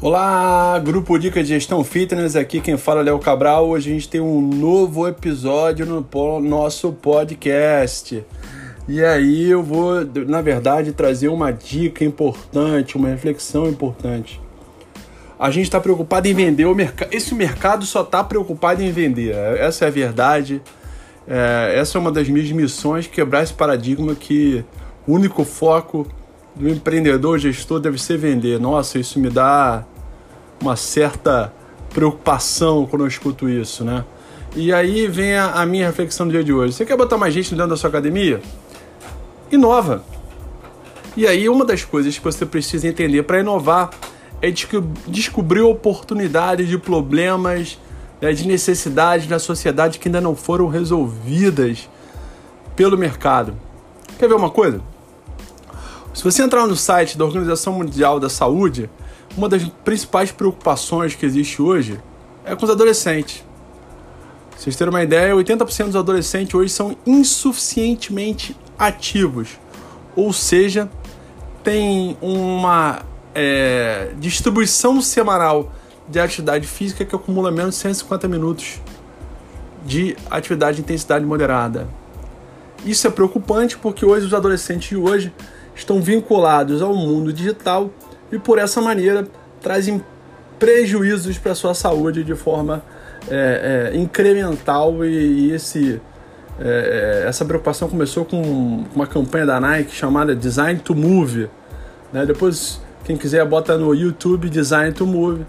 Olá, grupo Dica de Gestão Fitness, aqui quem fala é Léo Cabral. Hoje a gente tem um novo episódio no nosso podcast. E aí eu vou, na verdade, trazer uma dica importante, uma reflexão importante. A gente está preocupado em vender o mercado. Esse mercado só está preocupado em vender. Essa é a verdade. É, essa é uma das minhas missões, quebrar esse paradigma que o único foco do empreendedor gestor deve ser vender. Nossa, isso me dá uma certa preocupação quando eu escuto isso, né? E aí vem a, a minha reflexão do dia de hoje. Você quer botar mais gente dentro da sua academia? Inova. E aí uma das coisas que você precisa entender para inovar é de descobrir oportunidades de problemas, né, de necessidades da sociedade que ainda não foram resolvidas pelo mercado. Quer ver uma coisa? Se você entrar no site da Organização Mundial da Saúde, uma das principais preocupações que existe hoje é com os adolescentes. Pra vocês terem uma ideia, 80% dos adolescentes hoje são insuficientemente ativos, ou seja, tem uma é, distribuição semanal de atividade física que acumula menos de 150 minutos de atividade de intensidade moderada. Isso é preocupante porque hoje os adolescentes de hoje estão vinculados ao mundo digital e por essa maneira trazem prejuízos para sua saúde de forma é, é, incremental e, e esse, é, é essa preocupação começou com uma campanha da Nike chamada Design to Move. Né? Depois, quem quiser, bota no YouTube Design to Move.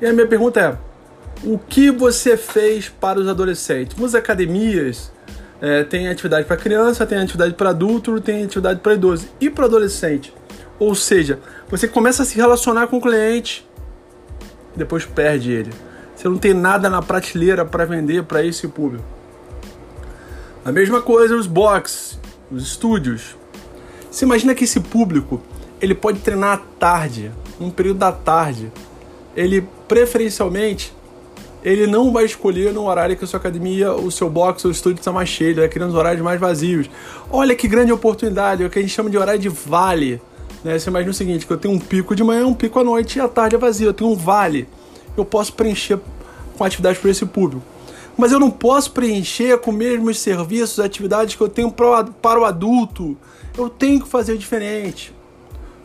E a minha pergunta é: o que você fez para os adolescentes? Muitas academias é, tem atividade para criança, tem atividade para adulto, tem atividade para idoso e para adolescente. Ou seja, você começa a se relacionar com o cliente, depois perde ele. Você não tem nada na prateleira para vender para esse público. A mesma coisa os box, os estúdios. Você imagina que esse público ele pode treinar à tarde, num período da tarde. Ele preferencialmente ele não vai escolher no horário que a sua academia, o seu box, o estúdio está mais cheio, ele vai criando os horários mais vazios. Olha que grande oportunidade, é o que a gente chama de horário de vale. Né? Você imagina o seguinte, que eu tenho um pico de manhã, um pico à noite e à tarde é vazio. Eu tenho um vale. Eu posso preencher com atividades para esse público. Mas eu não posso preencher com mesmos serviços, atividades que eu tenho para o adulto. Eu tenho que fazer diferente.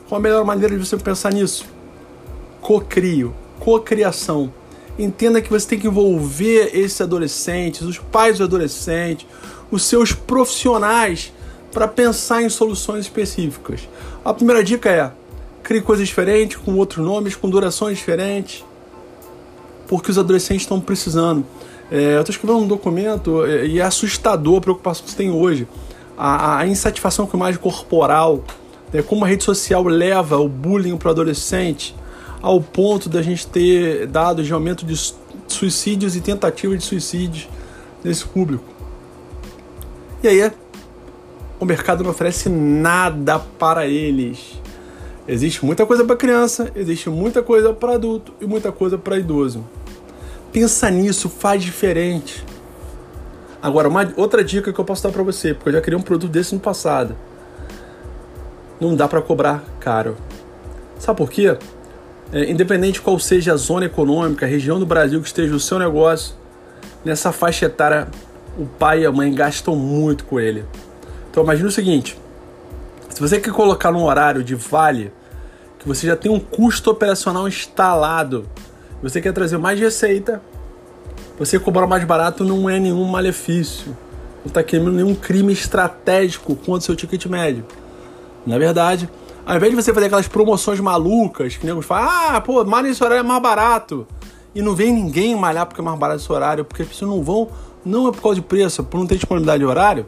Qual a melhor maneira de você pensar nisso? Co-crio, co-criação. Entenda que você tem que envolver esses adolescentes, os pais dos adolescentes, os seus profissionais para pensar em soluções específicas. A primeira dica é: crie coisas diferentes, com outros nomes, com durações diferentes, porque os adolescentes estão precisando. É, eu estou escrevendo um documento é, e é assustador a preocupação que você tem hoje. A, a insatisfação com a imagem corporal, né, como a rede social leva o bullying para o adolescente, ao ponto da gente ter dados de aumento de suicídios e tentativas de suicídio nesse público. E aí, o mercado não oferece nada para eles. Existe muita coisa para criança, existe muita coisa para adulto e muita coisa para idoso. Pensa nisso, faz diferente. Agora, uma outra dica que eu posso dar para você, porque eu já criei um produto desse no passado. Não dá para cobrar caro. Sabe por quê? É, independente qual seja a zona econômica, a região do Brasil que esteja o seu negócio, nessa faixa etária o pai e a mãe gastam muito com ele. Então imagine o seguinte: se você quer colocar num horário de vale, que você já tem um custo operacional instalado, você quer trazer mais receita, você cobrar mais barato não é nenhum malefício, não está querendo nenhum crime estratégico contra o seu ticket médio. Na verdade, ao invés de você fazer aquelas promoções malucas, que nego fala, ah, pô, malha nesse horário é mais barato. E não vem ninguém malhar porque é mais barato esse horário, porque as pessoas não vão, não é por causa de preço, é por não ter disponibilidade de horário.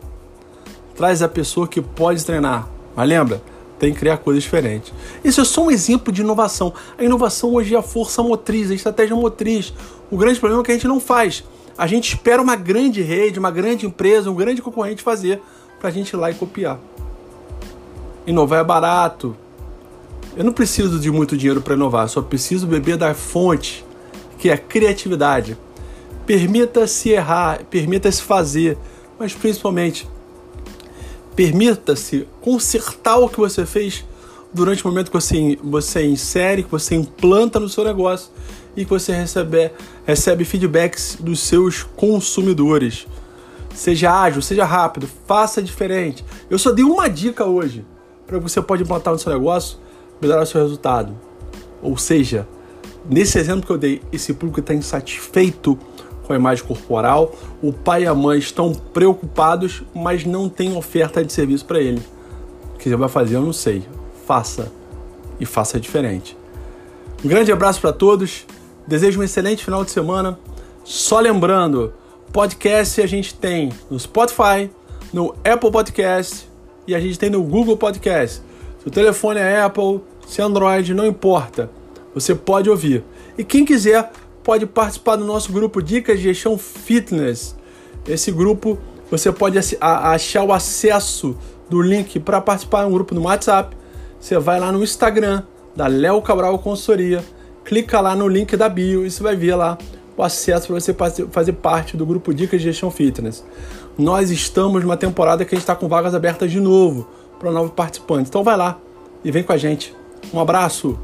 Traz a pessoa que pode treinar. Mas lembra, tem que criar coisas diferentes. Isso é só um exemplo de inovação. A inovação hoje é a força motriz, a estratégia motriz. O grande problema é que a gente não faz. A gente espera uma grande rede, uma grande empresa, um grande concorrente fazer para a gente ir lá e copiar. Inovar é barato. Eu não preciso de muito dinheiro para inovar, só preciso beber da fonte, que é a criatividade. Permita-se errar, permita-se fazer, mas principalmente permita-se consertar o que você fez durante o momento que você, você insere, que você implanta no seu negócio e que você recebe, recebe feedbacks dos seus consumidores. Seja ágil, seja rápido, faça diferente. Eu só dei uma dica hoje para você pode implantar no seu negócio, melhorar o seu resultado. Ou seja, nesse exemplo que eu dei, esse público está insatisfeito com a imagem corporal, o pai e a mãe estão preocupados, mas não tem oferta de serviço para ele. O que você vai fazer, eu não sei. Faça e faça diferente. Um grande abraço para todos. Desejo um excelente final de semana. Só lembrando, podcast a gente tem no Spotify, no Apple Podcast e a gente tem no Google Podcast. Se o telefone é Apple, se é Android, não importa. Você pode ouvir. E quem quiser pode participar do nosso grupo Dicas de Gestão Fitness. Esse grupo você pode achar o acesso do link para participar de um grupo no WhatsApp. Você vai lá no Instagram da Léo Cabral Consultoria, clica lá no link da bio e você vai ver lá o acesso para você fazer parte do grupo Dicas de Gestão Fitness. Nós estamos numa temporada que a gente está com vagas abertas de novo para novos participantes. Então vai lá e vem com a gente. Um abraço!